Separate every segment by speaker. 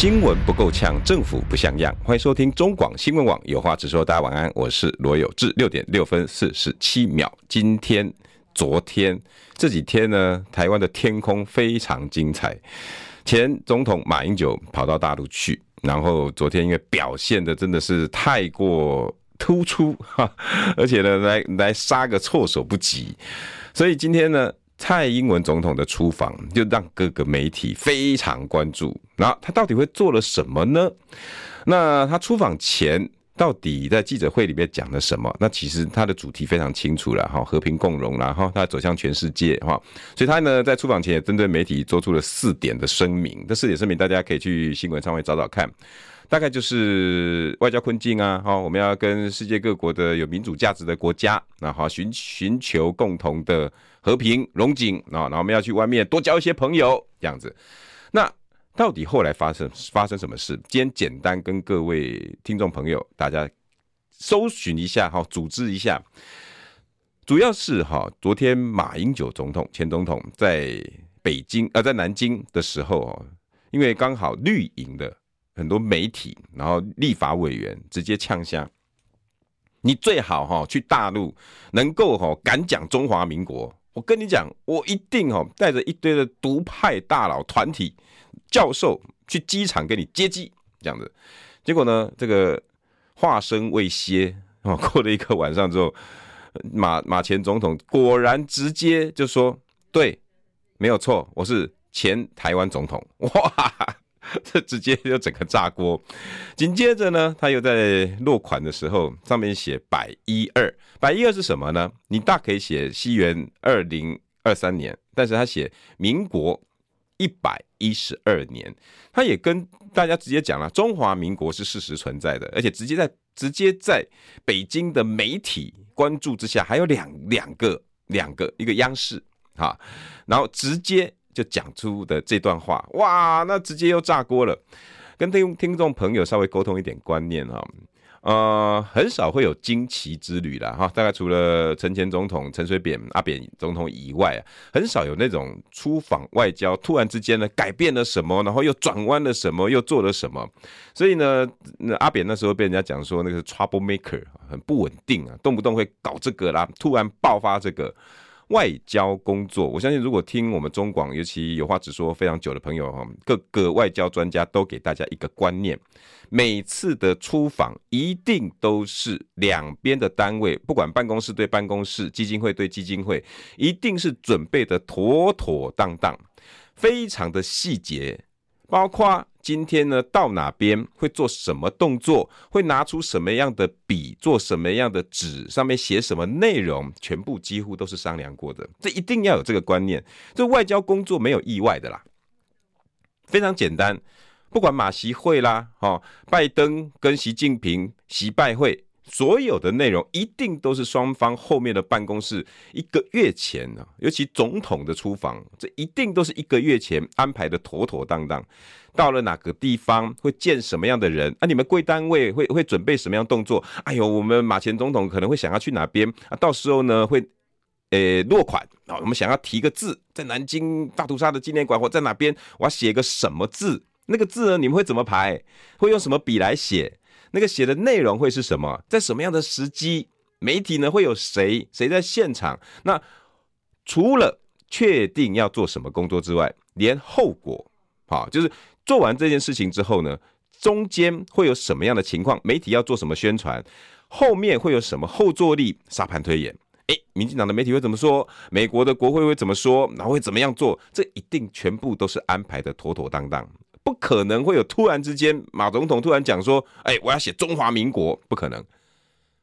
Speaker 1: 新闻不够呛，政府不像样。欢迎收听中广新闻网有话直说。大家晚安，我是罗有志。六点六分四十七秒。今天、昨天这几天呢，台湾的天空非常精彩。前总统马英九跑到大陆去，然后昨天因为表现的真的是太过突出，哈，而且呢，来来杀个措手不及，所以今天呢。蔡英文总统的出访就让各个媒体非常关注，然后他到底会做了什么呢？那他出访前到底在记者会里面讲了什么？那其实他的主题非常清楚了哈，和平共荣，然后他走向全世界哈，所以他呢在出访前也针对媒体做出了四点的声明。这四点声明大家可以去新闻上面找找看，大概就是外交困境啊，哈，我们要跟世界各国的有民主价值的国家，那好寻寻求共同的。和平荣景啊，然后我们要去外面多交一些朋友，这样子。那到底后来发生发生什么事？今天简单跟各位听众朋友大家搜寻一下哈，组织一下。主要是哈，昨天马英九总统前总统在北京呃在南京的时候哦，因为刚好绿营的很多媒体，然后立法委员直接呛下。你最好哈去大陆能够哈敢讲中华民国。我跟你讲，我一定哦，带着一堆的独派大佬团体教授去机场给你接机，这样子。结果呢，这个话声未歇哦，过了一个晚上之后，马马前总统果然直接就说：“对，没有错，我是前台湾总统。”哇！这直接就整个炸锅，紧接着呢，他又在落款的时候上面写百一二，百一二是什么呢？你大可以写西元二零二三年，但是他写民国一百一十二年，他也跟大家直接讲了，中华民国是事实存在的，而且直接在直接在北京的媒体关注之下，还有两两个两个一个央视啊，然后直接。就讲出的这段话，哇，那直接又炸锅了。跟听听众朋友稍微沟通一点观念哈，呃，很少会有惊奇之旅啦哈。大概除了陈前总统、陈水扁、阿扁总统以外啊，很少有那种出访外交突然之间呢改变了什么，然后又转弯了什么，又做了什么。所以呢，那阿扁那时候被人家讲说那个是 trouble maker，很不稳定啊，动不动会搞这个啦，突然爆发这个。外交工作，我相信如果听我们中广，尤其有话直说非常久的朋友哈，各个外交专家都给大家一个观念：每次的出访一定都是两边的单位，不管办公室对办公室、基金会对基金会，一定是准备的妥妥当当，非常的细节，包括。今天呢，到哪边会做什么动作，会拿出什么样的笔，做什么样的纸，上面写什么内容，全部几乎都是商量过的。这一定要有这个观念。这外交工作没有意外的啦，非常简单。不管马习会啦，哦，拜登跟习近平习拜会。所有的内容一定都是双方后面的办公室一个月前呢，尤其总统的出访，这一定都是一个月前安排的妥妥当当。到了哪个地方会见什么样的人啊？你们贵单位会会准备什么样动作？哎呦，我们马前总统可能会想要去哪边啊？到时候呢会，呃，落款啊，我们想要提个字，在南京大屠杀的纪念馆或在哪边，我要写个什么字？那个字呢，你们会怎么排？会用什么笔来写？那个写的内容会是什么？在什么样的时机？媒体呢会有谁？谁在现场？那除了确定要做什么工作之外，连后果，好，就是做完这件事情之后呢，中间会有什么样的情况？媒体要做什么宣传？后面会有什么后坐力？沙盘推演，诶，民进党的媒体会怎么说？美国的国会会怎么说？然后会怎么样做？这一定全部都是安排的妥妥当当。不可能会有突然之间，马总统突然讲说：“哎，我要写中华民国。”不可能，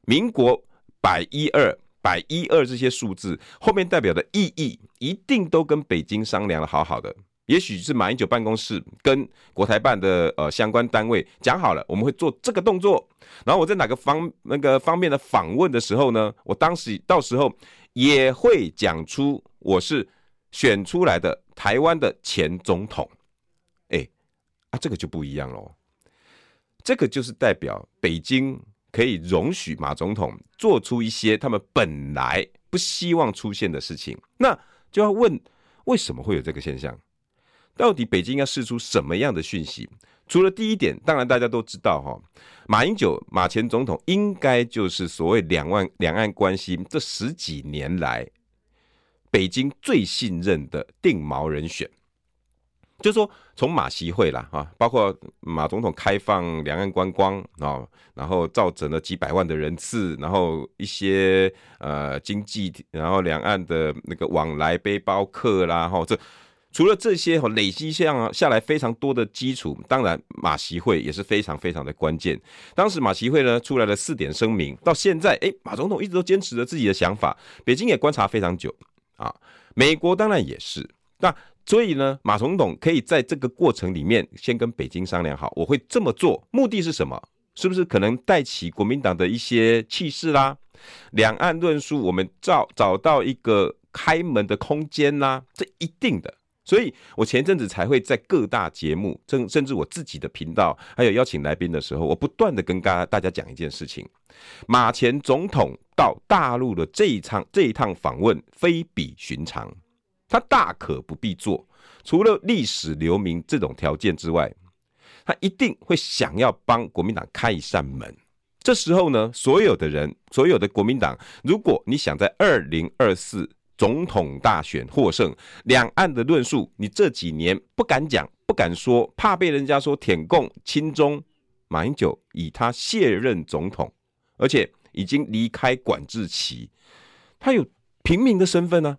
Speaker 1: 民国百一二百一二这些数字后面代表的意义，一定都跟北京商量的好好的。也许是马英九办公室跟国台办的呃相关单位讲好了，我们会做这个动作。然后我在哪个方那个方面的访问的时候呢，我当时到时候也会讲出我是选出来的台湾的前总统。啊，这个就不一样喽。这个就是代表北京可以容许马总统做出一些他们本来不希望出现的事情。那就要问，为什么会有这个现象？到底北京要释出什么样的讯息？除了第一点，当然大家都知道哈，马英九马前总统应该就是所谓两岸两岸关系这十几年来北京最信任的定锚人选。就是说，从马习会啦啊，包括马总统开放两岸观光啊，然后造成了几百万的人次，然后一些呃经济，然后两岸的那个往来背包客啦，哈这。除了这些哈累积下下来非常多的基础，当然马习会也是非常非常的关键。当时马习会呢出来了四点声明，到现在哎，马总统一直都坚持着自己的想法，北京也观察非常久啊，美国当然也是。那所以呢，马总统可以在这个过程里面先跟北京商量好，我会这么做，目的是什么？是不是可能带起国民党的一些气势啦？两岸论述我们找找到一个开门的空间啦，这一定的。所以我前阵子才会在各大节目，甚甚至我自己的频道，还有邀请来宾的时候，我不断的跟大家大家讲一件事情：马前总统到大陆的这一场这一趟访问非比寻常，他大可不必做，除了历史留名这种条件之外，他一定会想要帮国民党开一扇门。这时候呢，所有的人，所有的国民党，如果你想在二零二四。总统大选获胜，两岸的论述，你这几年不敢讲、不敢说，怕被人家说舔共亲中。马英九以他卸任总统，而且已经离开管制期，他有平民的身份呢、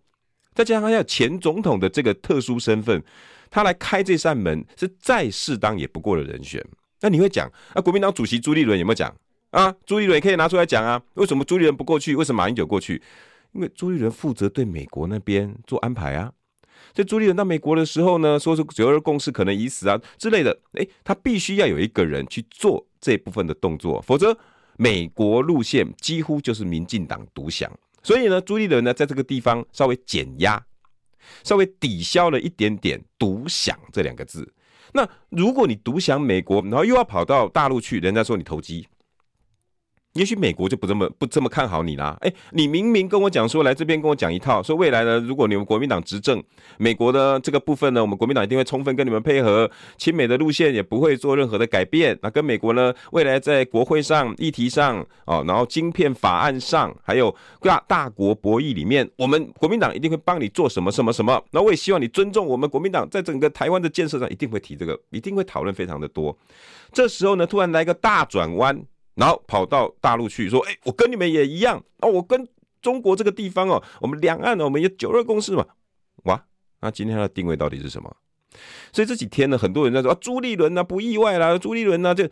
Speaker 1: 再加上他有前总统的这个特殊身份，他来开这扇门是再适当也不过的人选。那你会讲啊？国民党主席朱立伦有没有讲啊？朱立伦可以拿出来讲啊？为什么朱立伦不过去？为什么马英九过去？因为朱立伦负责对美国那边做安排啊，在朱立伦到美国的时候呢，说是九二共识可能已死啊之类的，诶，他必须要有一个人去做这部分的动作，否则美国路线几乎就是民进党独享。所以呢，朱立伦呢在这个地方稍微减压，稍微抵消了一点点独享这两个字。那如果你独享美国，然后又要跑到大陆去，人家说你投机。也许美国就不这么不这么看好你啦。哎，你明明跟我讲说来这边跟我讲一套，说未来呢，如果你们国民党执政，美国的这个部分呢，我们国民党一定会充分跟你们配合，亲美的路线也不会做任何的改变。那跟美国呢，未来在国会上议题上哦，然后晶片法案上，还有大大国博弈里面，我们国民党一定会帮你做什么什么什么。那我也希望你尊重我们国民党在整个台湾的建设上，一定会提这个，一定会讨论非常的多。这时候呢，突然来个大转弯。然后跑到大陆去说：“哎，我跟你们也一样哦，我跟中国这个地方哦，我们两岸呢，我们有九二共识嘛。哇，那今天的定位到底是什么？所以这几天呢，很多人在说啊，朱立伦呢不意外啦，朱立伦呢就，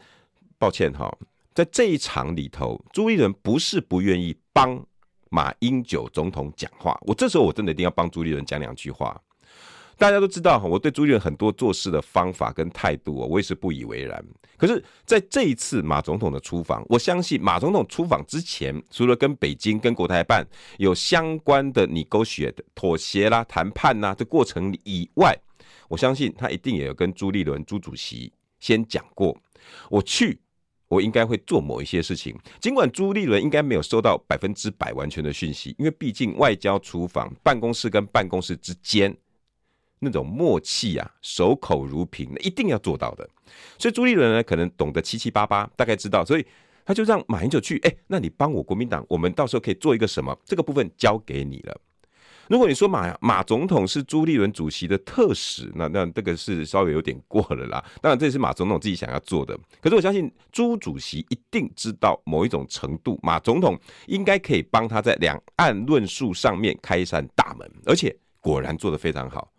Speaker 1: 抱歉哈，在这一场里头，朱立伦不是不愿意帮马英九总统讲话，我这时候我真的一定要帮朱立伦讲两句话。”大家都知道哈，我对朱立伦很多做事的方法跟态度，我也是不以为然。可是，在这一次马总统的出访，我相信马总统出访之前，除了跟北京、跟国台办有相关的 negotiate 妥协啦、谈判呐这过程以外，我相信他一定也有跟朱立伦朱主席先讲过，我去，我应该会做某一些事情。尽管朱立伦应该没有收到百分之百完全的讯息，因为毕竟外交出访，办公室跟办公室之间。那种默契啊，守口如瓶，那一定要做到的。所以朱立伦呢，可能懂得七七八八，大概知道，所以他就让马英九去。哎、那你帮我国民党，我们到时候可以做一个什么？这个部分交给你了。如果你说马马总统是朱立伦主席的特使，那那这个是稍微有点过了啦。当然，这是马总统自己想要做的。可是我相信朱主席一定知道某一种程度，马总统应该可以帮他在两岸论述上面开一扇大门，而且果然做得非常好。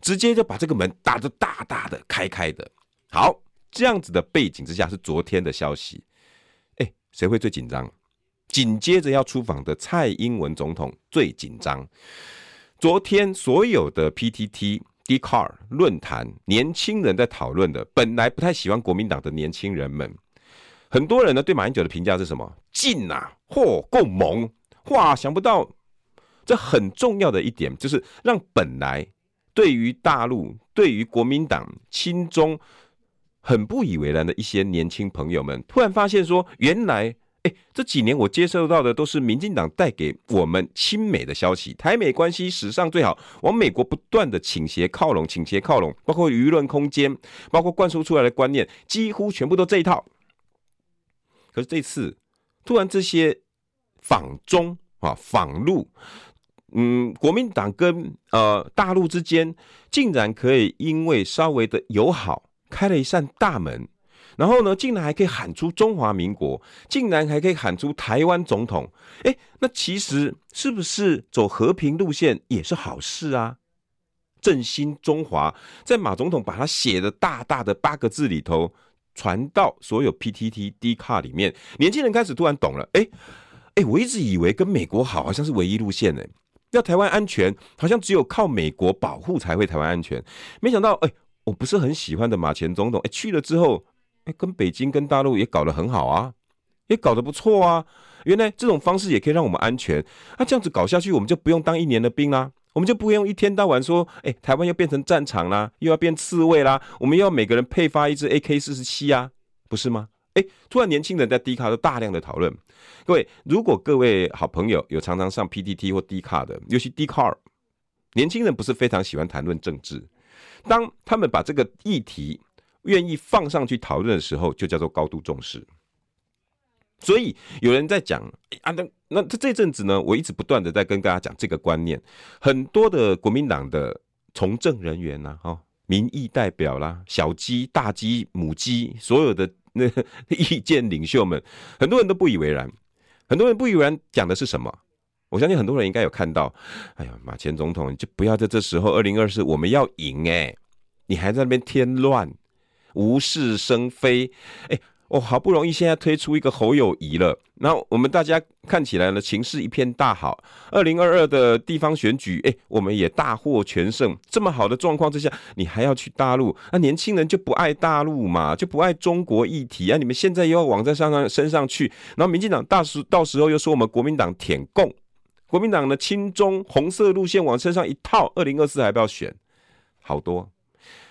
Speaker 1: 直接就把这个门打得大大的开开的，好，这样子的背景之下是昨天的消息，哎，谁会最紧张？紧接着要出访的蔡英文总统最紧张。昨天所有的 PTT、d c a r 论坛，年轻人在讨论的，本来不太喜欢国民党的年轻人们，很多人呢对马英九的评价是什么？劲啊，嚯，够猛！哇，想不到这很重要的一点，就是让本来对于大陆、对于国民党亲中很不以为然的一些年轻朋友们，突然发现说，原来。哎，这几年我接受到的都是民进党带给我们亲美的消息，台美关系史上最好，往美国不断的倾斜靠拢，倾斜靠拢，包括舆论空间，包括灌输出来的观念，几乎全部都这一套。可是这次突然这些访中啊访陆，嗯，国民党跟呃大陆之间竟然可以因为稍微的友好，开了一扇大门。然后呢，竟然还可以喊出中华民国，竟然还可以喊出台湾总统，哎，那其实是不是走和平路线也是好事啊？振兴中华，在马总统把他写的大大的八个字里头，传到所有 PTT D 卡里面，年轻人开始突然懂了，哎哎，我一直以为跟美国好好像是唯一路线呢，要台湾安全，好像只有靠美国保护才会台湾安全，没想到，哎，我不是很喜欢的马前总统，哎，去了之后。哎，跟北京、跟大陆也搞得很好啊，也搞得不错啊。原来这种方式也可以让我们安全。那、这样子搞下去，我们就不用当一年的兵啦，我们就不用一天到晚说，哎，台湾要变成战场啦，又要变刺猬啦，我们要每个人配发一支 AK 四十七啊，不是吗？哎，突然年轻人在 D 卡都大量的讨论。各位，如果各位好朋友有常常上 PTT 或 D 卡的，尤其 D 卡，年轻人不是非常喜欢谈论政治，当他们把这个议题。愿意放上去讨论的时候，就叫做高度重视。所以有人在讲啊，那那这这阵子呢，我一直不断的在跟大家讲这个观念。很多的国民党的从政人员呐，哈，民意代表啦，小鸡、大鸡、母鸡，所有的那 意见领袖们，很多人都不以为然。很多人不以为然，讲的是什么？我相信很多人应该有看到。哎呀，马前总统，就不要在这时候，二零二四我们要赢哎，你还在那边添乱。无事生非，哎，我好不容易现在推出一个侯友谊了，那我们大家看起来呢，情势一片大好。二零二二的地方选举，哎，我们也大获全胜。这么好的状况之下，你还要去大陆？那年轻人就不爱大陆嘛，就不爱中国议题啊？你们现在又要往在上上身上去，然后民进党大时到时候又说我们国民党舔共，国民党的亲中红色路线往身上一套，二零二四还不要选？好多。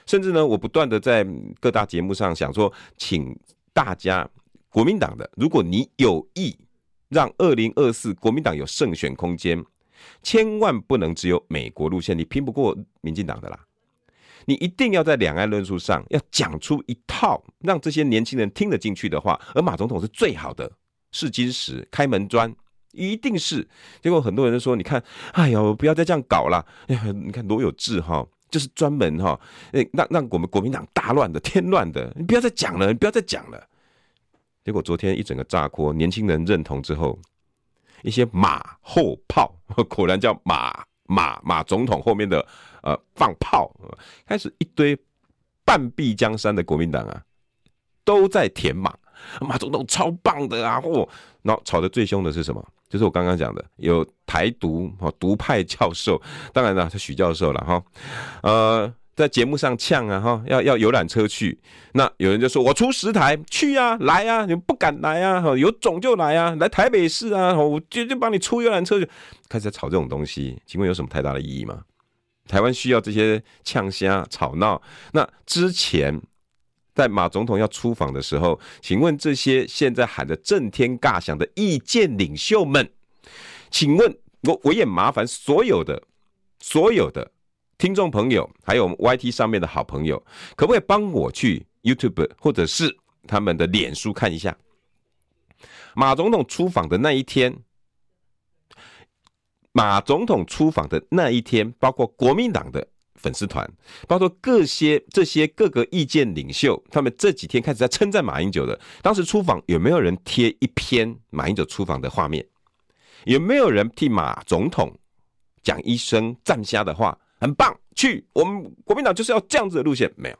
Speaker 1: 甚至呢，我不断的在各大节目上想说，请大家国民党的，如果你有意让二零二四国民党有胜选空间，千万不能只有美国路线，你拼不过民进党的啦。你一定要在两岸论述上要讲出一套让这些年轻人听得进去的话，而马总统是最好的试金石、开门砖，一定是。结果很多人都说，你看，哎呦，不要再这样搞了。哎，你看罗有志哈。就是专门哈，诶，让让我们国民党大乱的、添乱的，你不要再讲了，你不要再讲了。结果昨天一整个炸锅，年轻人认同之后，一些马后炮，果然叫马马马总统后面的呃放炮，开始一堆半壁江山的国民党啊，都在填马，马总统超棒的啊！嚯，然后吵得最凶的是什么？就是我刚刚讲的，有台独哈独派教授，当然了，是许教授了哈，呃，在节目上呛啊哈，要要游览车去，那有人就说我出十台去啊，来啊，你们不敢来啊，有种就来啊，来台北市啊，我就就帮你出游览车去，开始在吵这种东西，请问有什么太大的意义吗？台湾需要这些呛虾吵闹，那之前。在马总统要出访的时候，请问这些现在喊得震天尬响的意见领袖们，请问我我也麻烦所有的所有的听众朋友，还有我们 YT 上面的好朋友，可不可以帮我去 YouTube 或者是他们的脸书看一下马总统出访的那一天？马总统出访的那一天，包括国民党的。粉丝团，包括各些这些各个意见领袖，他们这几天开始在称赞马英九的。当时出访有没有人贴一篇马英九出访的画面？有没有人替马总统讲一声赞虾的话？很棒，去我们国民党就是要这样子的路线。没有，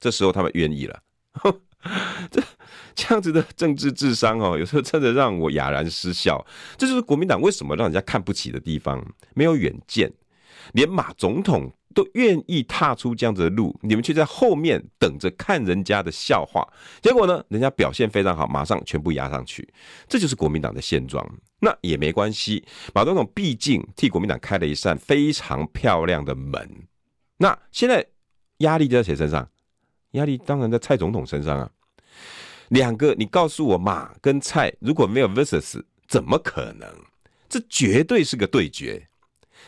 Speaker 1: 这时候他们愿意了。这这样子的政治智商哦，有时候真的让我哑然失笑。这就是国民党为什么让人家看不起的地方，没有远见，连马总统。都愿意踏出这样子的路，你们却在后面等着看人家的笑话。结果呢，人家表现非常好，马上全部压上去，这就是国民党的现状。那也没关系，马总统毕竟替国民党开了一扇非常漂亮的门。那现在压力就在谁身上？压力当然在蔡总统身上啊。两个，你告诉我马跟蔡如果没有 versus，怎么可能？这绝对是个对决，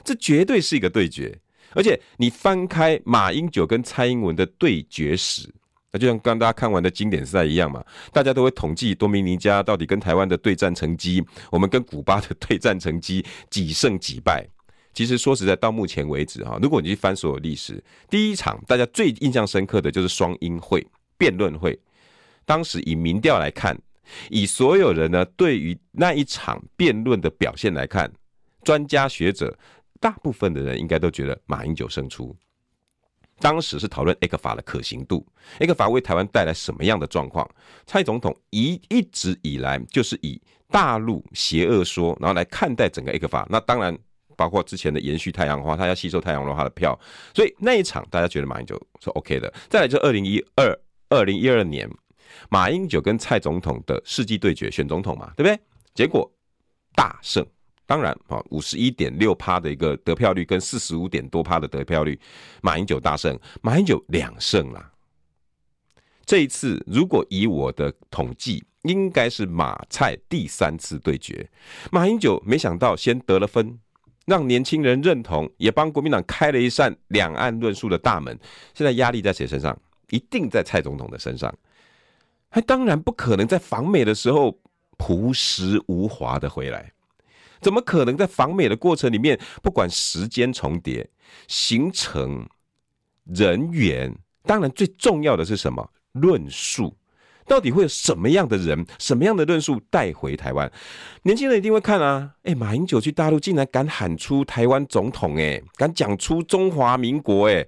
Speaker 1: 这绝对是一个对决。而且你翻开马英九跟蔡英文的对决史，那就像刚大家看完的经典赛一样嘛，大家都会统计多米尼加到底跟台湾的对战成绩，我们跟古巴的对战成绩几胜几败。其实说实在，到目前为止哈，如果你去翻所有历史，第一场大家最印象深刻的就是双英会辩论会。当时以民调来看，以所有人呢对于那一场辩论的表现来看，专家学者大部分的人应该都觉得马英九胜出。当时是讨论 A 克法的可行度，A 克法为台湾带来什么样的状况？蔡总统一一直以来就是以大陆邪恶说，然后来看待整个 A 克法。那当然包括之前的延续太阳花，他要吸收太阳花的票，所以那一场大家觉得马英九是 OK 的。再来就二零一二二零一二年。马英九跟蔡总统的世纪对决，选总统嘛，对不对？结果大胜，当然啊，五十一点六趴的一个得票率跟四十五点多趴的得票率，马英九大胜，马英九两胜啦。这一次如果以我的统计，应该是马蔡第三次对决。马英九没想到先得了分，让年轻人认同，也帮国民党开了一扇两岸论述的大门。现在压力在谁身上？一定在蔡总统的身上。他当然不可能在访美的时候朴实无华的回来，怎么可能在访美的过程里面，不管时间重叠、行程、人员，当然最重要的是什么？论述。到底会有什么样的人、什么样的论述带回台湾？年轻人一定会看啊！哎，马英九去大陆竟然敢喊出台湾总统，哎，敢讲出中华民国，哎，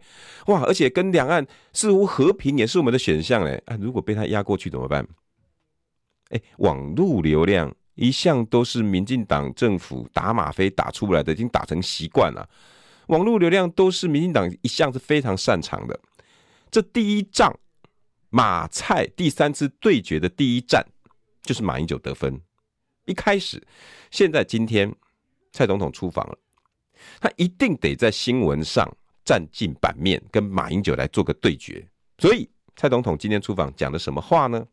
Speaker 1: 哇！而且跟两岸似乎和平也是我们的选项，哎，啊，如果被他压过去怎么办？哎，网路流量一向都是民进党政府打吗啡打出来的，已经打成习惯了。网络流量都是民进党一向是非常擅长的。这第一仗。马蔡第三次对决的第一战，就是马英九得分。一开始，现在今天，蔡总统出访了，他一定得在新闻上占尽版面，跟马英九来做个对决。所以，蔡总统今天出访讲的什么话呢？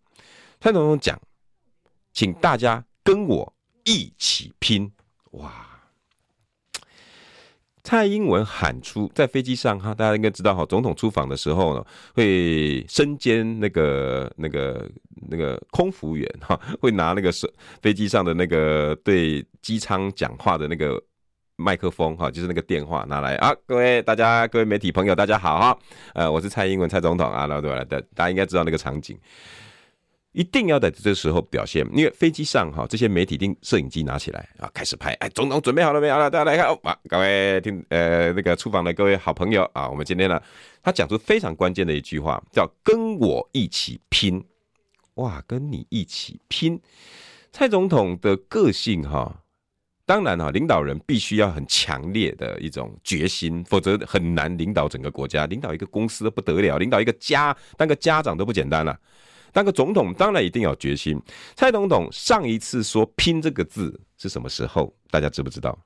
Speaker 1: 蔡总统讲，请大家我一起拼！哇！蔡英文喊出在飞机上哈，大家应该知道哈，总统出访的时候呢，会身兼那个那个那个空服员哈，会拿那个是飞机上的那个对机舱讲话的那个麦克风哈，就是那个电话拿来啊，各位大家各位媒体朋友大家好哈，呃，我是蔡英文蔡总统啊，然后对吧？大大家应该知道那个场景。一定要在这时候表现，因为飞机上哈，这些媒体定摄影机拿起来啊，开始拍。哎，总统准备好了没有？了，大家来看啊，各位听呃那个出访的各位好朋友啊，我们今天呢，他讲出非常关键的一句话，叫“跟我一起拼”。哇，跟你一起拼，蔡总统的个性哈，当然哈，领导人必须要很强烈的一种决心，否则很难领导整个国家，领导一个公司都不得了，领导一个家当个家长都不简单了。当个总统当然一定要决心。蔡总统上一次说“拼”这个字是什么时候？大家知不知道？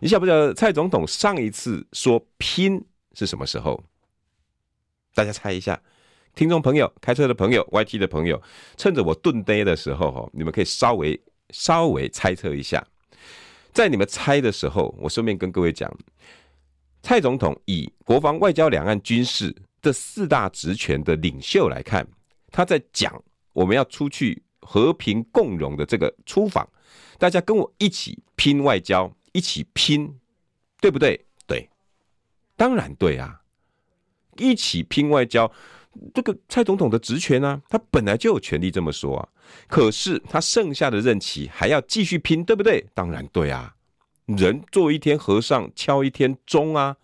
Speaker 1: 你晓不晓得蔡总统上一次说“拼”是什么时候？大家猜一下。听众朋友、开车的朋友、YT 的朋友，趁着我顿呆的时候，哈，你们可以稍微稍微猜测一下。在你们猜的时候，我顺便跟各位讲，蔡总统以国防、外交、两岸、军事这四大职权的领袖来看。他在讲我们要出去和平共荣的这个出访，大家跟我一起拼外交，一起拼，对不对？对，当然对啊，一起拼外交，这个蔡总统的职权呢，他本来就有权利这么说啊。可是他剩下的任期还要继续拼，对不对？当然对啊，人做一天和尚敲一天钟啊，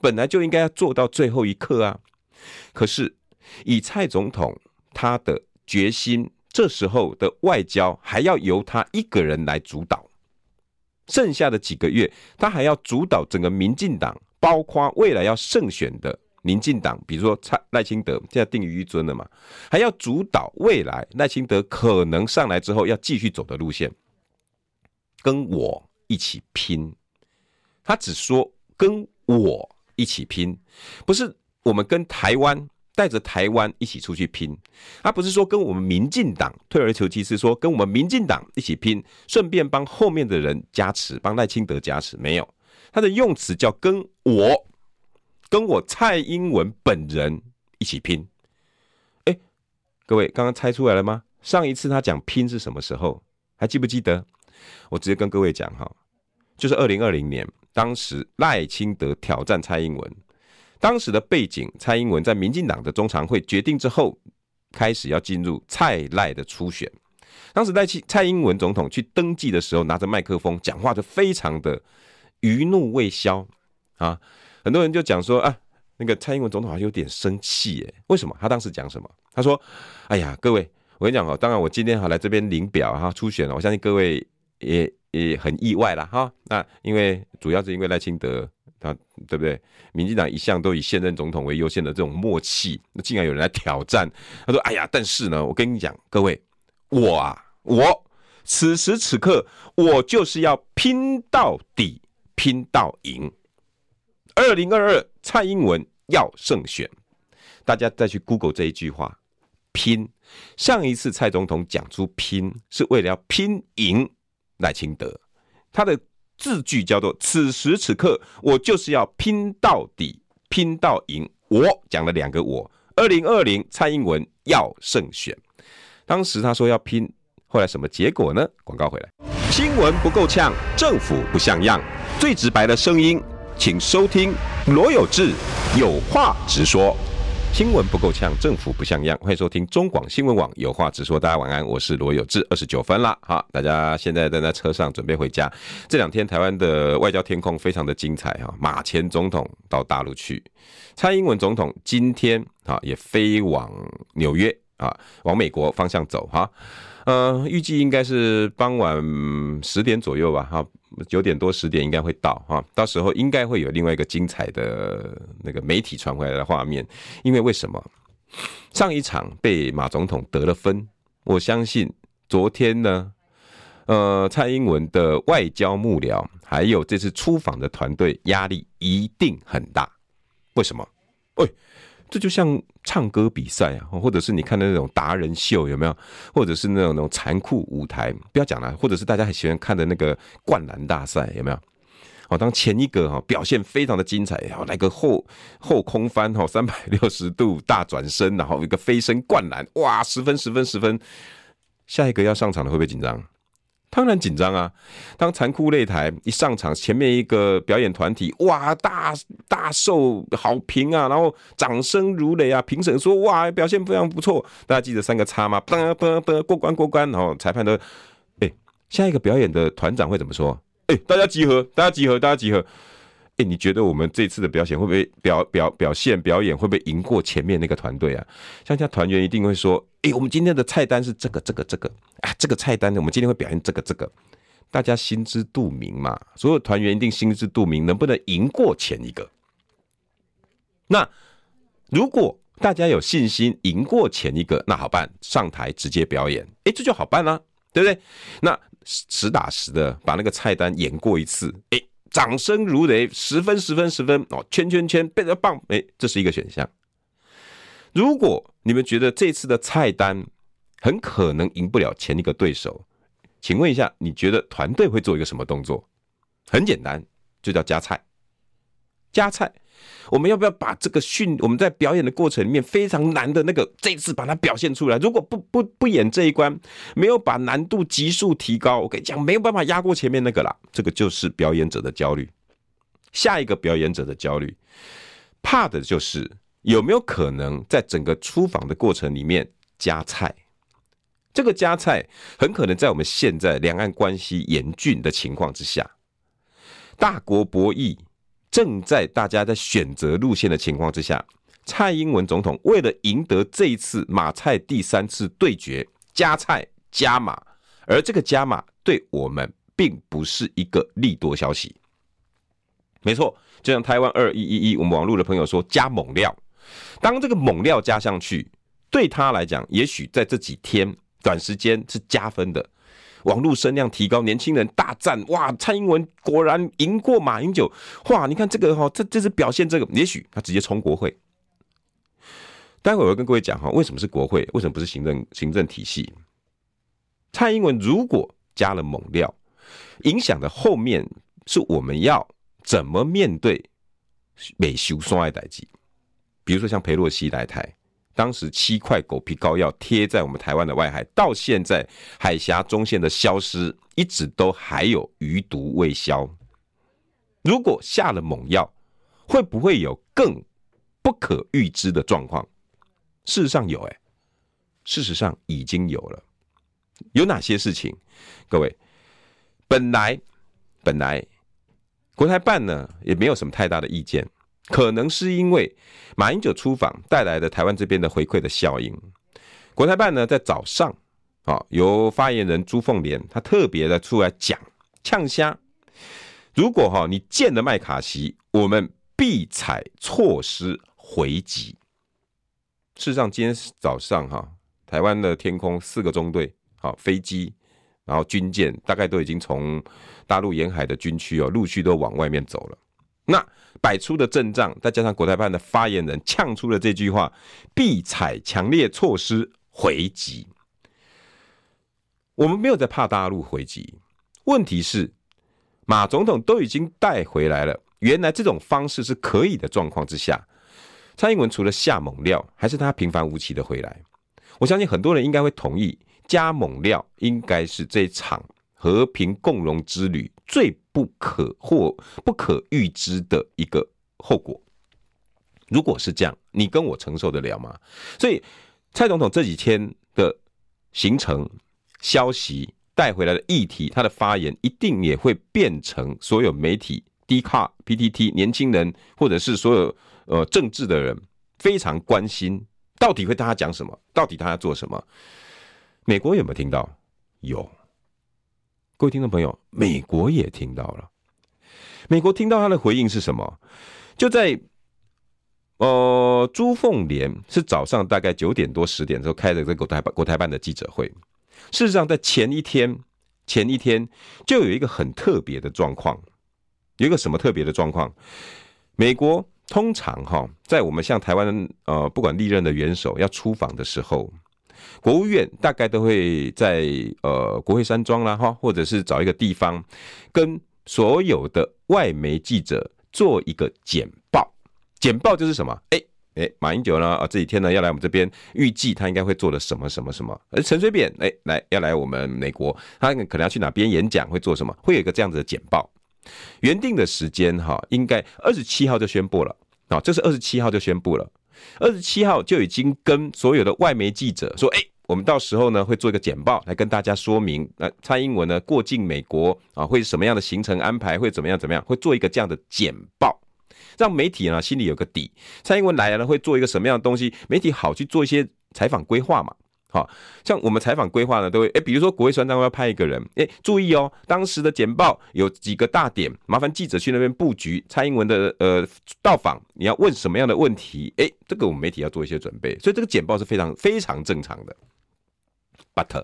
Speaker 1: 本来就应该要做到最后一刻啊。可是以蔡总统。他的决心，这时候的外交还要由他一个人来主导。剩下的几个月，他还要主导整个民进党，包括未来要胜选的民进党，比如说蔡赖清德，现在定于一尊了嘛，还要主导未来赖清德可能上来之后要继续走的路线，跟我一起拼。他只说跟我一起拼，不是我们跟台湾带着台湾一起出去拼。他不是说跟我们民进党退而求其次，说跟我们民进党一起拼，顺便帮后面的人加持，帮赖清德加持，没有。他的用词叫跟我，跟我蔡英文本人一起拼。哎，各位刚刚猜出来了吗？上一次他讲拼是什么时候？还记不记得？我直接跟各位讲哈，就是二零二零年，当时赖清德挑战蔡英文，当时的背景，蔡英文在民进党的中常会决定之后，开始要进入蔡赖的初选。当时赖清蔡英文总统去登记的时候，拿着麦克风讲话就非常的。余怒未消啊！很多人就讲说啊，那个蔡英文总统好像有点生气耶，为什么？他当时讲什么？他说：“哎呀，各位，我跟你讲哦，当然我今天好来这边领表哈，初选了，我相信各位也也很意外了哈。那因为主要是因为赖清德他对不对？民进党一向都以现任总统为优先的这种默契，那竟然有人来挑战，他说：哎呀，但是呢，我跟你讲，各位，我啊，我此时此刻我就是要拼到底。”拼到赢！二零二二蔡英文要胜选，大家再去 Google 这一句话，拼。上一次蔡总统讲出拼，是为了要拼赢赖清德，他的字句叫做“此时此刻，我就是要拼到底，拼到赢”。我讲了两个我。二零二零蔡英文要胜选，当时他说要拼，后来什么结果呢？广告回来，新闻不够呛，政府不像样。最直白的声音，请收听罗有志有话直说。新闻不够呛，政府不像样，欢迎收听中广新闻网有话直说。大家晚安，我是罗有志，二十九分了。好，大家现在在那车上准备回家。这两天台湾的外交天空非常的精彩哈，马前总统到大陆去，蔡英文总统今天啊也飞往纽约啊，往美国方向走哈。呃，预计应该是傍晚十点左右吧，哈，九点多十点应该会到哈，到时候应该会有另外一个精彩的那个媒体传回来的画面，因为为什么？上一场被马总统得了分，我相信昨天呢，呃，蔡英文的外交幕僚还有这次出访的团队压力一定很大，为什么？喂。这就像唱歌比赛啊，或者是你看的那种达人秀，有没有？或者是那种那种残酷舞台，不要讲了。或者是大家很喜欢看的那个灌篮大赛，有没有？哦，当前一个哈表现非常的精彩，然后来个后后空翻哈，三百六十度大转身，然后一个飞身灌篮，哇，十分十分十分。下一个要上场的会不会紧张？当然紧张啊！当残酷擂台一上场，前面一个表演团体哇，大大受好评啊，然后掌声如雷啊！评审说哇，表现非常不错。大家记得三个叉吗？噔噔噔，过关过关。然后裁判都，哎，下一个表演的团长会怎么说？哎，大家集合，大家集合，大家集合。哎，你觉得我们这次的表现会不会表表表现表演会不会赢过前面那个团队啊？像像团员一定会说，哎，我们今天的菜单是这个这个这个啊，这个菜单呢，我们今天会表现这个这个，大家心知肚明嘛。所有团员一定心知肚明，能不能赢过前一个？那如果大家有信心赢过前一个，那好办，上台直接表演，哎，这就好办啦，对不对？那实打实的把那个菜单演过一次，哎。掌声如雷，十分十分十分哦！圈圈圈，变得棒，哎，这是一个选项。如果你们觉得这次的菜单很可能赢不了前一个对手，请问一下，你觉得团队会做一个什么动作？很简单，就叫加菜，加菜。我们要不要把这个训我们在表演的过程里面非常难的那个这次把它表现出来？如果不不不演这一关，没有把难度急速提高，我跟你讲没有办法压过前面那个啦。这个就是表演者的焦虑，下一个表演者的焦虑，怕的就是有没有可能在整个出访的过程里面加菜。这个加菜很可能在我们现在两岸关系严峻的情况之下，大国博弈。正在大家在选择路线的情况之下，蔡英文总统为了赢得这一次马蔡第三次对决，加菜加码，而这个加码对我们并不是一个利多消息。没错，就像台湾二一一一，我们网络的朋友说加猛料，当这个猛料加上去，对他来讲，也许在这几天短时间是加分的。网络声量提高，年轻人大赞哇！蔡英文果然赢过马英九哇！你看这个哈，这这是表现这个，也许他直接冲国会。待会我会跟各位讲哈，为什么是国会？为什么不是行政行政体系？蔡英文如果加了猛料，影响的后面是我们要怎么面对美修双爱代际？比如说像裴洛西来台。当时七块狗皮膏药贴在我们台湾的外海，到现在海峡中线的消失，一直都还有余毒未消。如果下了猛药，会不会有更不可预知的状况？事实上有，哎，事实上已经有了。有哪些事情？各位，本来本来国台办呢也没有什么太大的意见。可能是因为马英九出访带来的台湾这边的回馈的效应，国台办呢在早上啊，由发言人朱凤莲他特别的出来讲呛虾，如果哈你见了麦卡锡，我们必采措施回击。事实上，今天早上哈，台湾的天空四个中队啊飞机，然后军舰大概都已经从大陆沿海的军区哦陆续都往外面走了。那摆出的阵仗，再加上国台办的发言人呛出了这句话，必采强烈措施回击。我们没有在怕大陆回击，问题是马总统都已经带回来了，原来这种方式是可以的状况之下，蔡英文除了下猛料，还是他平凡无奇的回来。我相信很多人应该会同意，加猛料应该是这场和平共荣之旅最不可或不可预知的一个后果。如果是这样，你跟我承受得了吗？所以，蔡总统这几天的行程、消息带回来的议题，他的发言一定也会变成所有媒体、Dcard、PTT、年轻人或者是所有呃政治的人非常关心，到底会他讲什么？到底他要做什么？美国有没有听到？有。各位听众朋友，美国也听到了。美国听到他的回应是什么？就在呃，朱凤莲是早上大概九点多十点的时候开的这个国台办国台办的记者会。事实上，在前一天前一天就有一个很特别的状况，有一个什么特别的状况？美国通常哈，在我们像台湾呃，不管历任的元首要出访的时候。国务院大概都会在呃国会山庄啦哈，或者是找一个地方，跟所有的外媒记者做一个简报。简报就是什么？哎哎，马英九呢啊这几天呢要来我们这边，预计他应该会做的什么什么什么。而陈水扁哎来要来我们美国，他可能要去哪边演讲，会做什么？会有一个这样子的简报。原定的时间哈，应该二十七号就宣布了啊，这是二十七号就宣布了。二十七号就已经跟所有的外媒记者说：“哎，我们到时候呢会做一个简报来跟大家说明，那蔡英文呢过境美国啊会什么样的行程安排，会怎么样怎么样，会做一个这样的简报，让媒体呢心里有个底。蔡英文来了会做一个什么样的东西，媒体好去做一些采访规划嘛。”好像我们采访规划呢，都会哎，比如说国会山庄要派一个人，哎，注意哦，当时的简报有几个大点，麻烦记者去那边布局。蔡英文的呃到访，你要问什么样的问题？哎，这个我们媒体要做一些准备，所以这个简报是非常非常正常的。But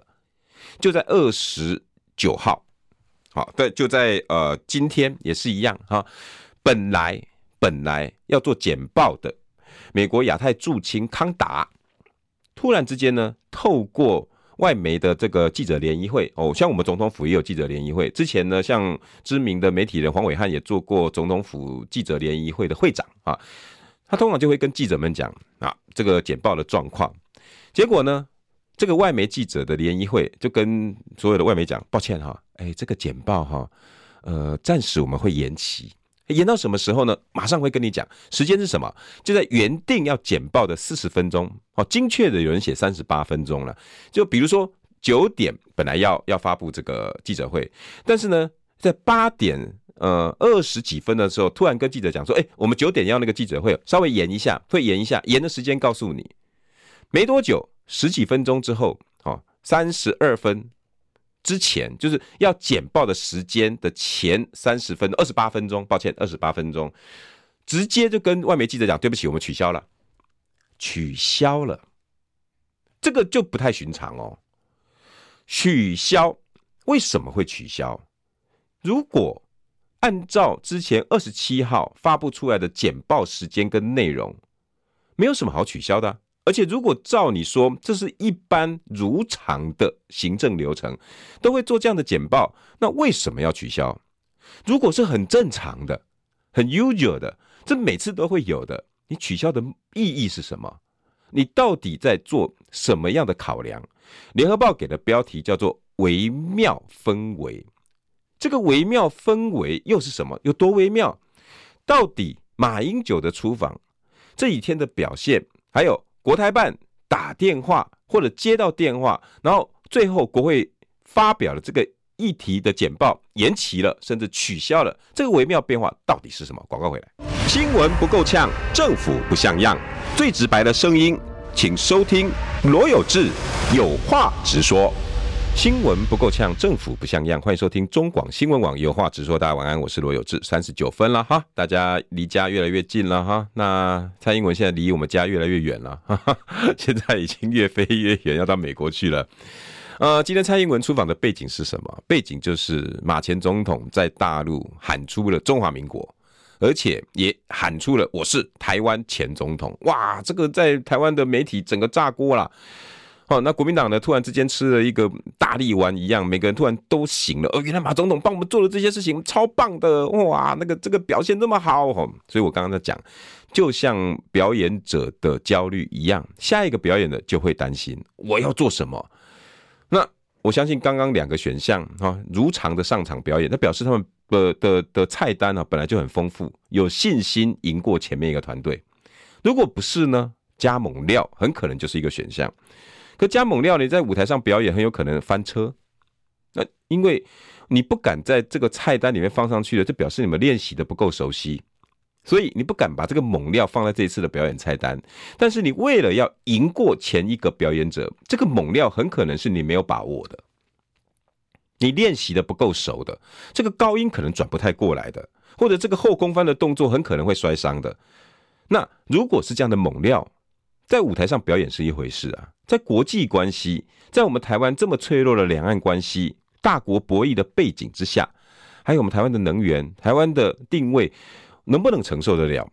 Speaker 1: 就在二十九号，好，对，就在呃今天也是一样哈，本来本来要做简报的美国亚太驻青康达。突然之间呢，透过外媒的这个记者联谊会哦，像我们总统府也有记者联谊会。之前呢，像知名的媒体人黄伟汉也做过总统府记者联谊会的会长啊。他通常就会跟记者们讲啊，这个简报的状况。结果呢，这个外媒记者的联谊会就跟所有的外媒讲，抱歉哈，哎，这个简报哈，呃，暂时我们会延期。延到什么时候呢？马上会跟你讲，时间是什么？就在原定要简报的四十分钟，哦，精确的有人写三十八分钟了。就比如说九点本来要要发布这个记者会，但是呢，在八点呃二十几分的时候，突然跟记者讲说，哎，我们九点要那个记者会，稍微延一下，会延一下，延的时间告诉你。没多久，十几分钟之后，哦，三十二分，之前，就是要简报的时间的前三十分钟、二十八分钟，抱歉，二十八分钟，直接就跟外媒记者讲，对不起，我们取消了，取消了，这个就不太寻常哦。取消，为什么会取消？如果按照之前二十七号发布出来的简报时间跟内容，没有什么好取消的。而且，如果照你说，这是一般如常的行政流程，都会做这样的简报，那为什么要取消？如果是很正常的、很 usual 的，这每次都会有的，你取消的意义是什么？你到底在做什么样的考量？联合报给的标题叫做“微妙氛围”，这个微妙氛围又是什么？有多微妙？到底马英九的出访这几天的表现，还有？国台办打电话或者接到电话，然后最后国会发表了这个议题的简报，延期了，甚至取消了。这个微妙变化到底是什么？广告回来，新闻不够呛，政府不像样，最直白的声音，请收听罗有志有话直说。新闻不够呛，政府不像样。欢迎收听中广新闻网，有话直说。大家晚安，我是罗有志。三十九分了哈，大家离家越来越近了哈。那蔡英文现在离我们家越来越远了，哈哈，现在已经越飞越远，要到美国去了。呃，今天蔡英文出访的背景是什么？背景就是马前总统在大陆喊出了中华民国，而且也喊出了我是台湾前总统。哇，这个在台湾的媒体整个炸锅了。好，那国民党呢？突然之间吃了一个大力丸一样，每个人突然都醒了。哦，原来马总统帮我们做了这些事情，超棒的哇！那个这个表现这么好，所以我刚刚在讲，就像表演者的焦虑一样，下一个表演的就会担心我要做什么。那我相信刚刚两个选项哈，如常的上场表演，那表示他们的的的菜单呢本来就很丰富，有信心赢过前面一个团队。如果不是呢，加猛料很可能就是一个选项。可加猛料，你在舞台上表演很有可能翻车。那因为你不敢在这个菜单里面放上去了，就表示你们练习的不够熟悉，所以你不敢把这个猛料放在这一次的表演菜单。但是你为了要赢过前一个表演者，这个猛料很可能是你没有把握的，你练习的不够熟的，这个高音可能转不太过来的，或者这个后空翻的动作很可能会摔伤的。那如果是这样的猛料，在舞台上表演是一回事啊。在国际关系，在我们台湾这么脆弱的两岸关系、大国博弈的背景之下，还有我们台湾的能源、台湾的定位，能不能承受得了？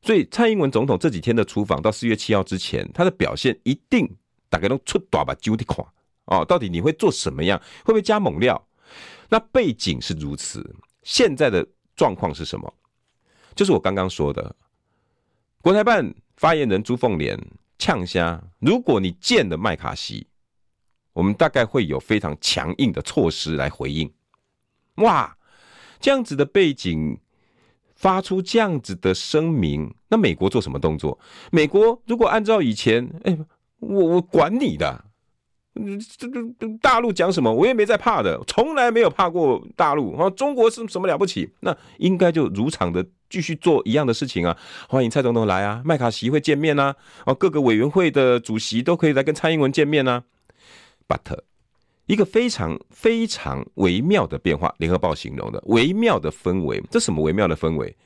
Speaker 1: 所以蔡英文总统这几天的出访，到四月七号之前，他的表现一定大概都出大把揪的垮哦。到底你会做什么样？会不会加猛料？那背景是如此，现在的状况是什么？就是我刚刚说的，国台办发言人朱凤莲。呛虾！如果你见了麦卡锡，我们大概会有非常强硬的措施来回应。哇，这样子的背景，发出这样子的声明，那美国做什么动作？美国如果按照以前，哎，我我管你的，这这大陆讲什么，我也没在怕的，从来没有怕过大陆。啊，中国是什么了不起？那应该就如常的。继续做一样的事情啊！欢迎蔡总统来啊！麦卡锡会见面啊！哦，各个委员会的主席都可以来跟蔡英文见面啊。But 一个非常非常微妙的变化，联合报形容的微妙的氛围，这什么微妙的氛围？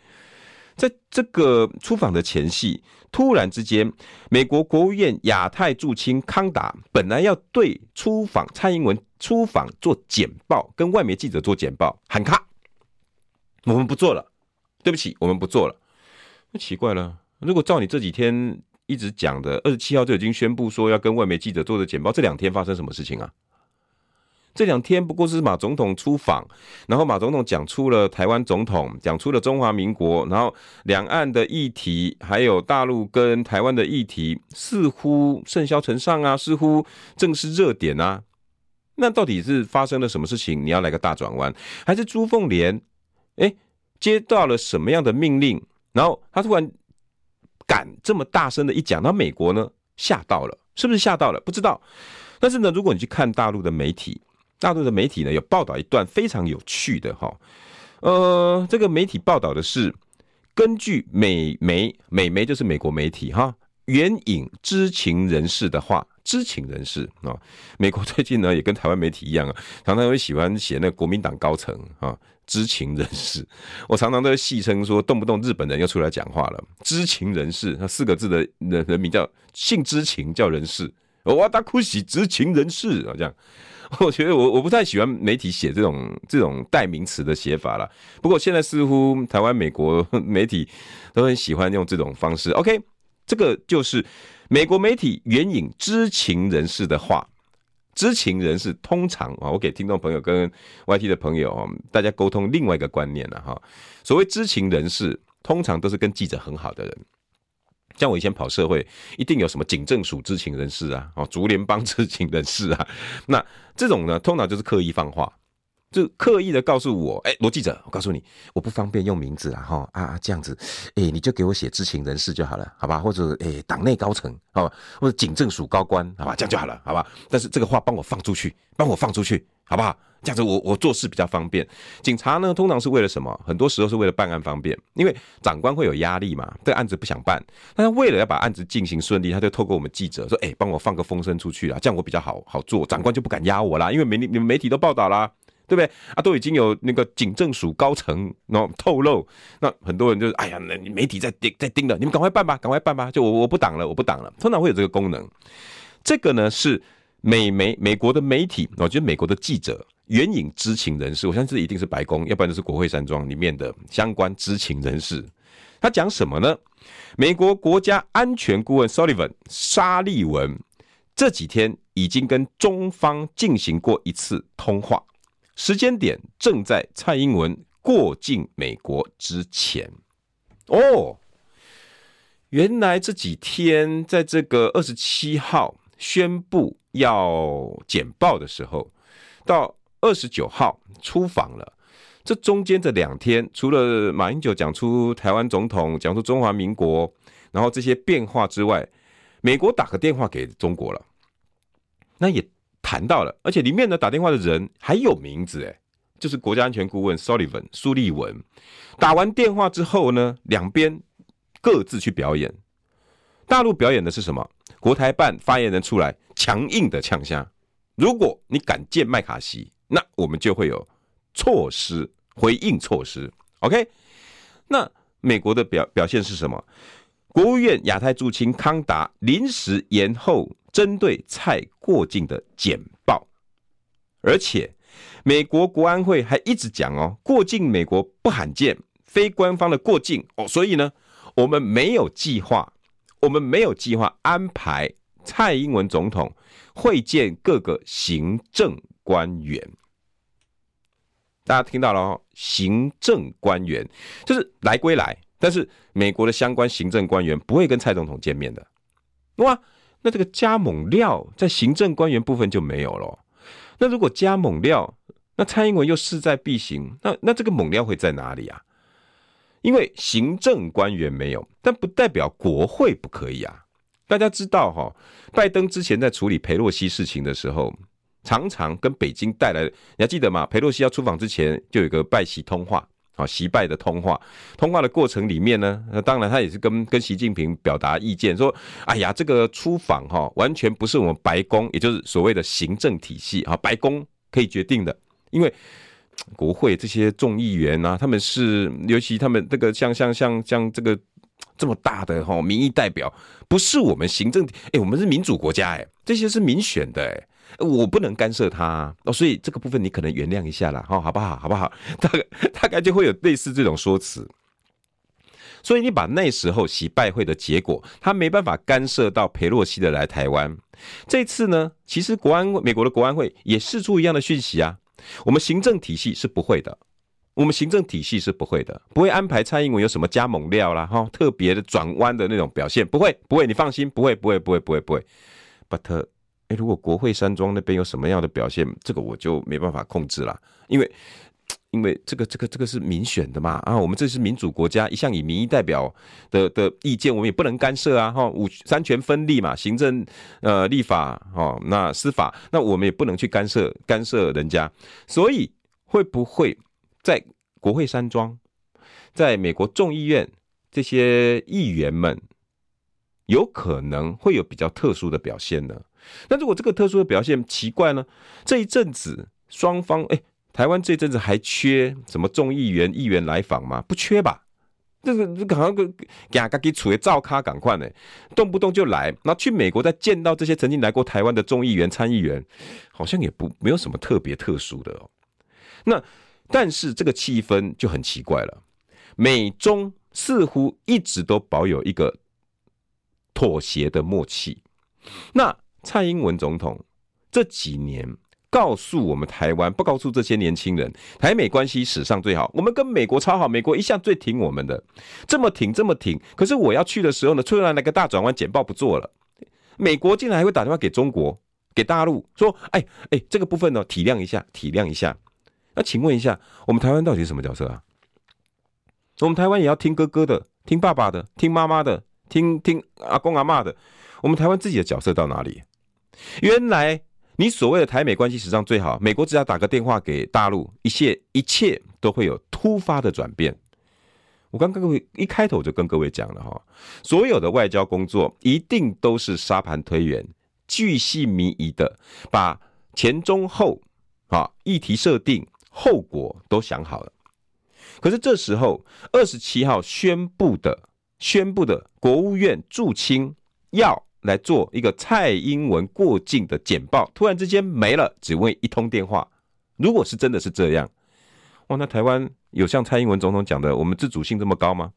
Speaker 1: 在这个出访的前夕，突然之间，美国国务院亚太驻青康达本来要对出访蔡英文出访做简报，跟外媒记者做简报，喊卡，我们不做了。对不起，我们不做了。那奇怪了，如果照你这几天一直讲的，二十七号就已经宣布说要跟外媒记者做的简报，这两天发生什么事情啊？这两天不过是马总统出访，然后马总统讲出了台湾总统，讲出了中华民国，然后两岸的议题，还有大陆跟台湾的议题，似乎甚嚣尘上啊，似乎正是热点啊。那到底是发生了什么事情？你要来个大转弯，还是朱凤莲？哎？接到了什么样的命令？然后他突然敢这么大声的一讲，那美国呢吓到了，是不是吓到了？不知道。但是呢，如果你去看大陆的媒体，大陆的媒体呢有报道一段非常有趣的哈，呃，这个媒体报道的是根据美媒，美媒就是美国媒体哈，援引知情人士的话知情人士啊。美国最近呢，也跟台湾媒体一样啊，常常会喜欢写那国民党高层啊，知情人士。我常常都戏称说，动不动日本人又出来讲话了。知情人士，那四个字的人人名叫姓知情，叫人士。哇达库喜知情人士啊，这样。我觉得我我不太喜欢媒体写这种这种代名词的写法了。不过现在似乎台湾、美国媒体都很喜欢用这种方式。OK，这个就是美国媒体援引知情人士的话。知情人士通常啊，我给听众朋友跟 YT 的朋友，大家沟通另外一个观念了哈。所谓知情人士，通常都是跟记者很好的人。像我以前跑社会，一定有什么警政署知情人士啊，哦，竹联帮知情人士啊，那这种呢，通常就是刻意放话，就刻意的告诉我，哎，罗记者，我告诉你，我不方便用名字啊，哈啊这样子，哎，你就给我写知情人士就好了，好吧？或者哎，党内高层，好吧？或者警政署高官，好吧？这样就好了，好吧？但是这个话帮我放出去，帮我放出去，好不好？这样子我我做事比较方便。警察呢，通常是为了什么？很多时候是为了办案方便，因为长官会有压力嘛，这个案子不想办，但他为了要把案子进行顺利，他就透过我们记者说：“哎，帮我放个风声出去啊，这样我比较好好做，长官就不敢压我啦，因为媒你们媒体都报道啦，对不对？啊，都已经有那个警政署高层然后透露，那很多人就哎呀，那媒体在盯在盯了，你们赶快办吧，赶快办吧，就我我不挡了，我不挡了。通常会有这个功能，这个呢是美媒美国的媒体，我觉得美国的记者。援引知情人士，我相信这一定是白宫，要不然就是国会山庄里面的相关知情人士。他讲什么呢？美国国家安全顾问 Sullivan 沙利文这几天已经跟中方进行过一次通话，时间点正在蔡英文过境美国之前。哦，原来这几天在这个二十七号宣布要简报的时候，到。二十九号出访了，这中间这两天，除了马英九讲出台湾总统讲出中华民国，然后这些变化之外，美国打个电话给中国了，那也谈到了，而且里面呢打电话的人还有名字诶，就是国家安全顾问 Sullivan 苏利文。打完电话之后呢，两边各自去表演。大陆表演的是什么？国台办发言人出来强硬的呛声，如果你敢见麦卡锡。那我们就会有措施回应措施，OK？那美国的表表现是什么？国务院亚太驻青康达临时延后针对蔡过境的简报，而且美国国安会还一直讲哦，过境美国不罕见，非官方的过境哦，所以呢，我们没有计划，我们没有计划安排蔡英文总统会见各个行政。官员，大家听到了哦，行政官员就是来归来，但是美国的相关行政官员不会跟蔡总统见面的。哇，那这个加猛料在行政官员部分就没有了。那如果加猛料，那蔡英文又势在必行，那那这个猛料会在哪里啊？因为行政官员没有，但不代表国会不可以啊。大家知道哈，拜登之前在处理佩洛西事情的时候。常常跟北京带来，你还记得吗？裴洛西要出访之前，就有个拜习通话，啊，习拜的通话。通话的过程里面呢，那当然他也是跟跟习近平表达意见，说，哎呀，这个出访哈，完全不是我们白宫，也就是所谓的行政体系啊，白宫可以决定的，因为国会这些众议员啊，他们是，尤其他们这个像像像像这个这么大的哈民意代表，不是我们行政，哎，我们是民主国家，哎，这些是民选的，哎。我不能干涉他，哦，所以这个部分你可能原谅一下啦，好不好？好不好？大概大概就会有类似这种说辞。所以你把那时候习拜会的结果，他没办法干涉到裴洛西的来台湾。这次呢，其实国安美国的国安会也释出一样的讯息啊，我们行政体系是不会的，我们行政体系是不会的，不会安排蔡英文有什么加猛料啦，哈，特别的转弯的那种表现，不会，不会，你放心，不会，不会，不会，不会，不会。But 哎，如果国会山庄那边有什么样的表现，这个我就没办法控制了，因为，因为这个这个这个是民选的嘛，啊，我们这是民主国家，一向以民意代表的的意见，我们也不能干涉啊，哈，五三权分立嘛，行政、呃、立法，哦，那司法，那我们也不能去干涉干涉人家，所以会不会在国会山庄，在美国众议院这些议员们，有可能会有比较特殊的表现呢？那如果这个特殊的表现奇怪呢？这一阵子双方哎，台湾这一阵子还缺什么众议员、议员来访吗？不缺吧？这个这个好像个给给处于照咖赶快呢，动不动就来。那去美国再见到这些曾经来过台湾的众议员、参议员，好像也不没有什么特别特殊的哦。那但是这个气氛就很奇怪了，美中似乎一直都保有一个妥协的默契。那蔡英文总统这几年告诉我们台湾，不告诉这些年轻人，台美关系史上最好，我们跟美国超好，美国一向最挺我们的，这么挺这么挺。可是我要去的时候呢，突然来个大转弯，简报不做了，美国竟然还会打电话给中国，给大陆说，哎哎，这个部分呢，体谅一下，体谅一下。那请问一下，我们台湾到底是什么角色啊？我们台湾也要听哥哥的，听爸爸的，听妈妈的，听听阿公阿嬷的。我们台湾自己的角色到哪里？原来你所谓的台美关系史上最好，美国只要打个电话给大陆，一切一切都会有突发的转变。我刚刚各位一开头就跟各位讲了哈，所有的外交工作一定都是沙盘推演、巨细靡遗的，把前中后啊议题设定、后果都想好了。可是这时候二十七号宣布的宣布的国务院驻青要。来做一个蔡英文过境的简报，突然之间没了，只为一通电话。如果是真的是这样，哇，那台湾有像蔡英文总统讲的，我们自主性这么高吗？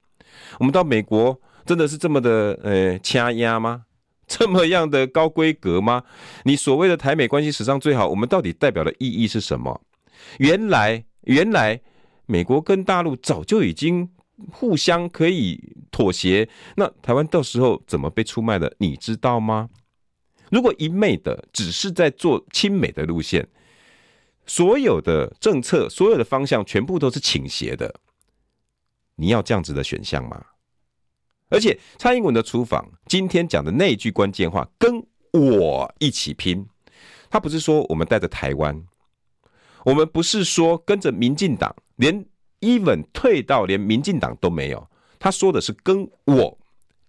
Speaker 1: 我们到美国真的是这么的呃掐压吗？这么样的高规格吗？你所谓的台美关系史上最好，我们到底代表的意义是什么？原来，原来美国跟大陆早就已经。互相可以妥协，那台湾到时候怎么被出卖的？你知道吗？如果一昧的只是在做亲美的路线，所有的政策、所有的方向全部都是倾斜的，你要这样子的选项吗？而且蔡英文的出访，今天讲的那一句关键话，跟我一起拼，他不是说我们带着台湾，我们不是说跟着民进党，连。Even 退到连民进党都没有，他说的是跟我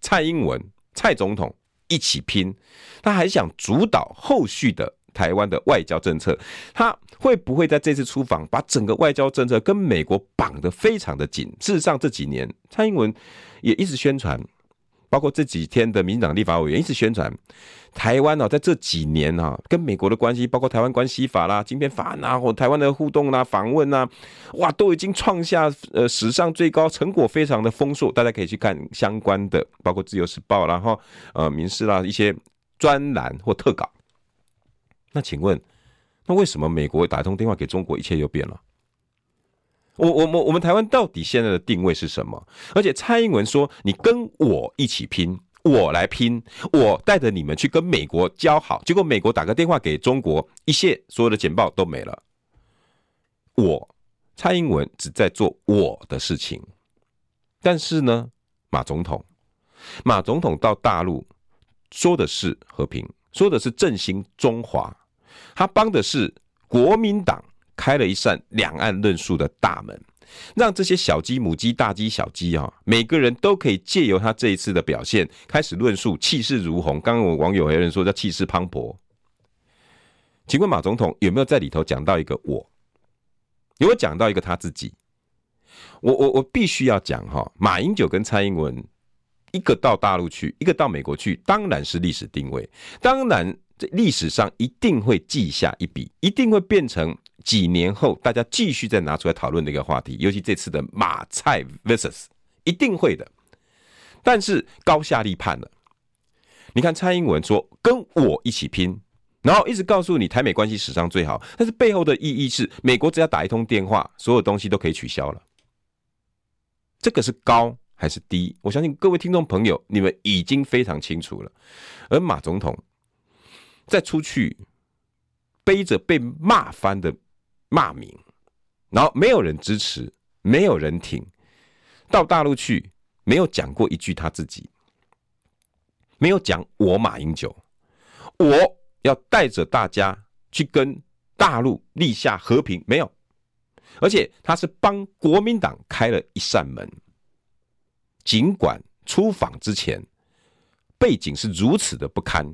Speaker 1: 蔡英文蔡总统一起拼，他还想主导后续的台湾的外交政策，他会不会在这次出访把整个外交政策跟美国绑得非常的紧？事实上这几年蔡英文也一直宣传。包括这几天的民进党立法委员一直宣传，台湾哦，在这几年啊，跟美国的关系，包括台湾关系法啦、晶片法案啊，或台湾的互动啦、访问啊，哇，都已经创下呃史上最高成果，非常的丰硕。大家可以去看相关的，包括自由时报，然后呃民视啦一些专栏或特稿。那请问，那为什么美国打通电话给中国，一切又变了？我我我我们台湾到底现在的定位是什么？而且蔡英文说：“你跟我一起拼，我来拼，我带着你们去跟美国交好。”结果美国打个电话给中国，一切所有的简报都没了。我蔡英文只在做我的事情，但是呢，马总统，马总统到大陆说的是和平，说的是振兴中华，他帮的是国民党。开了一扇两岸论述的大门，让这些小鸡、母鸡、大鸡、小鸡啊，每个人都可以借由他这一次的表现，开始论述，气势如虹。刚刚我网友还有人说叫气势磅礴。请问马总统有没有在里头讲到一个我？有没有讲到一个他自己？我我我必须要讲哈，马英九跟蔡英文，一个到大陆去，一个到美国去，当然是历史定位，当然这历史上一定会记下一笔，一定会变成。几年后，大家继续再拿出来讨论的一个话题，尤其这次的马蔡 versus，一定会的。但是高下立判了。你看蔡英文说跟我一起拼，然后一直告诉你台美关系史上最好，但是背后的意义是，美国只要打一通电话，所有东西都可以取消了。这个是高还是低？我相信各位听众朋友，你们已经非常清楚了。而马总统再出去背着被骂翻的。骂名，然后没有人支持，没有人挺，到大陆去没有讲过一句他自己，没有讲我马英九，我要带着大家去跟大陆立下和平，没有，而且他是帮国民党开了一扇门，尽管出访之前背景是如此的不堪，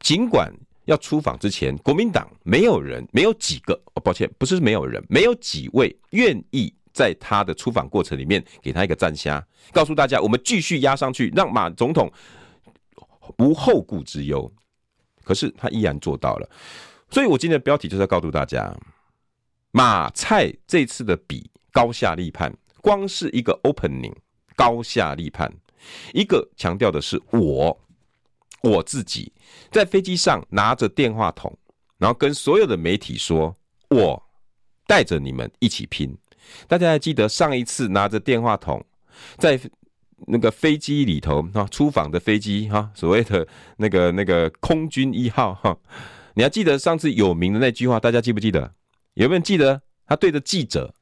Speaker 1: 尽管要出访之前，国民党没有人，没有几个，哦，抱歉，不是没有人，没有几位愿意在他的出访过程里面给他一个赞虾，告诉大家我们继续压上去，让马总统无后顾之忧。可是他依然做到了，所以我今天的标题就是要告诉大家，马蔡这次的比高下立判，光是一个 opening 高下立判，一个强调的是我。我自己在飞机上拿着电话筒，然后跟所有的媒体说：“我带着你们一起拼。”大家还记得上一次拿着电话筒在那个飞机里头啊，出访的飞机哈，所谓的那个那个空军一号哈，你还记得上次有名的那句话？大家记不记得？有没有记得？他对着记者，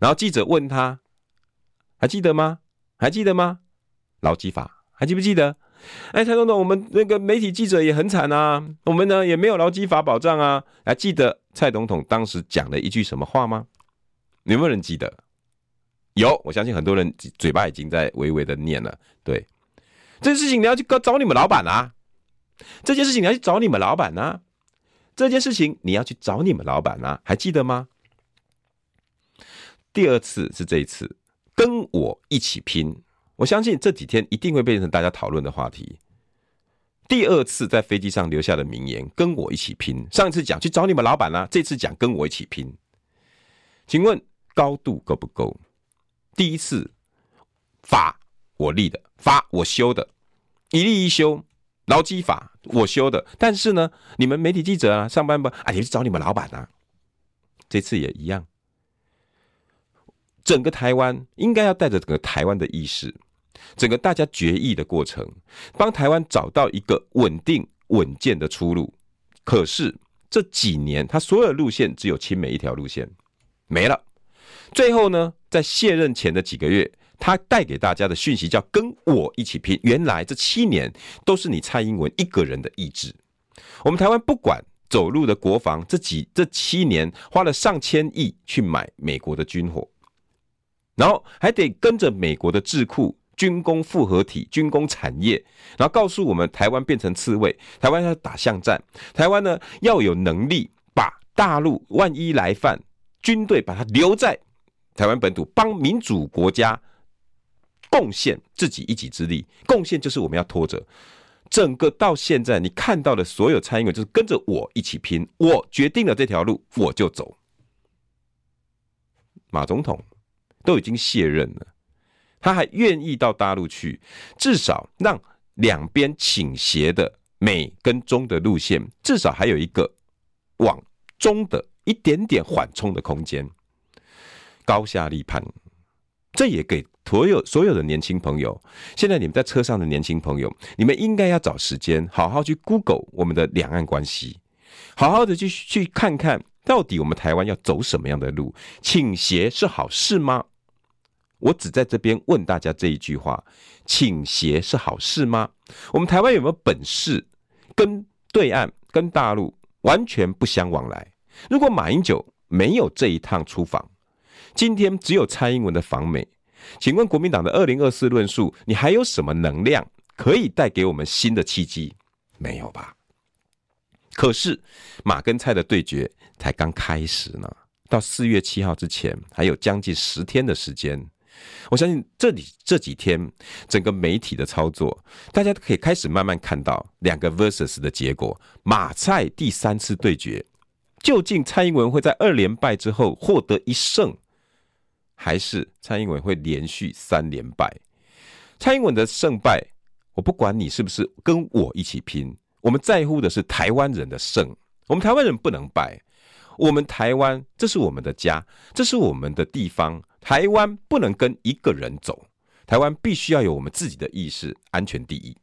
Speaker 1: 然后记者问他：“还记得吗？还记得吗？”劳基法还记不记得？哎，蔡总统，我们那个媒体记者也很惨啊，我们呢也没有劳基法保障啊。还记得蔡总统当时讲了一句什么话吗？有没有人记得？有，我相信很多人嘴巴已经在微微的念了。对，这件事情你要去找你们老板啊，这件事情你要去找你们老板啊，这件事情你要去找你们老板啊，还记得吗？第二次是这一次，跟我一起拼。我相信这几天一定会变成大家讨论的话题。第二次在飞机上留下的名言：“跟我一起拼。”上一次讲去找你们老板啦，这次讲跟我一起拼。请问高度够不够？第一次法我立的，法我修的，一立一修，劳基法我修的。但是呢，你们媒体记者啊，上班不啊，你去找你们老板啊。这次也一样，整个台湾应该要带着整个台湾的意识。整个大家决议的过程，帮台湾找到一个稳定稳健的出路。可是这几年，他所有的路线只有亲美一条路线没了。最后呢，在卸任前的几个月，他带给大家的讯息叫“跟我一起拼”。原来这七年都是你蔡英文一个人的意志。我们台湾不管走路的国防，这几这七年花了上千亿去买美国的军火，然后还得跟着美国的智库。军工复合体、军工产业，然后告诉我们，台湾变成刺猬，台湾要打巷战，台湾呢要有能力把大陆万一来犯，军队把它留在台湾本土，帮民主国家贡献自己一己之力。贡献就是我们要拖着整个到现在，你看到的所有蔡英文就是跟着我一起拼，我决定了这条路，我就走。马总统都已经卸任了。他还愿意到大陆去，至少让两边倾斜的美跟中的路线，至少还有一个往中的一点点缓冲的空间。高下立判，这也给所有所有的年轻朋友。现在你们在车上的年轻朋友，你们应该要找时间好好去 Google 我们的两岸关系，好好的去去看看到底我们台湾要走什么样的路。倾斜是好事吗？我只在这边问大家这一句话：倾斜是好事吗？我们台湾有没有本事跟对岸、跟大陆完全不相往来？如果马英九没有这一趟出访，今天只有蔡英文的访美，请问国民党的二零二四论述，你还有什么能量可以带给我们新的契机？没有吧？可是马跟蔡的对决才刚开始呢，到四月七号之前还有将近十天的时间。我相信这里这几天整个媒体的操作，大家都可以开始慢慢看到两个 versus 的结果。马蔡第三次对决，究竟蔡英文会在二连败之后获得一胜，还是蔡英文会连续三连败？蔡英文的胜败，我不管你是不是跟我一起拼，我们在乎的是台湾人的胜。我们台湾人不能败，我们台湾这是我们的家，这是我们的地方。台湾不能跟一个人走，台湾必须要有我们自己的意识，安全第一。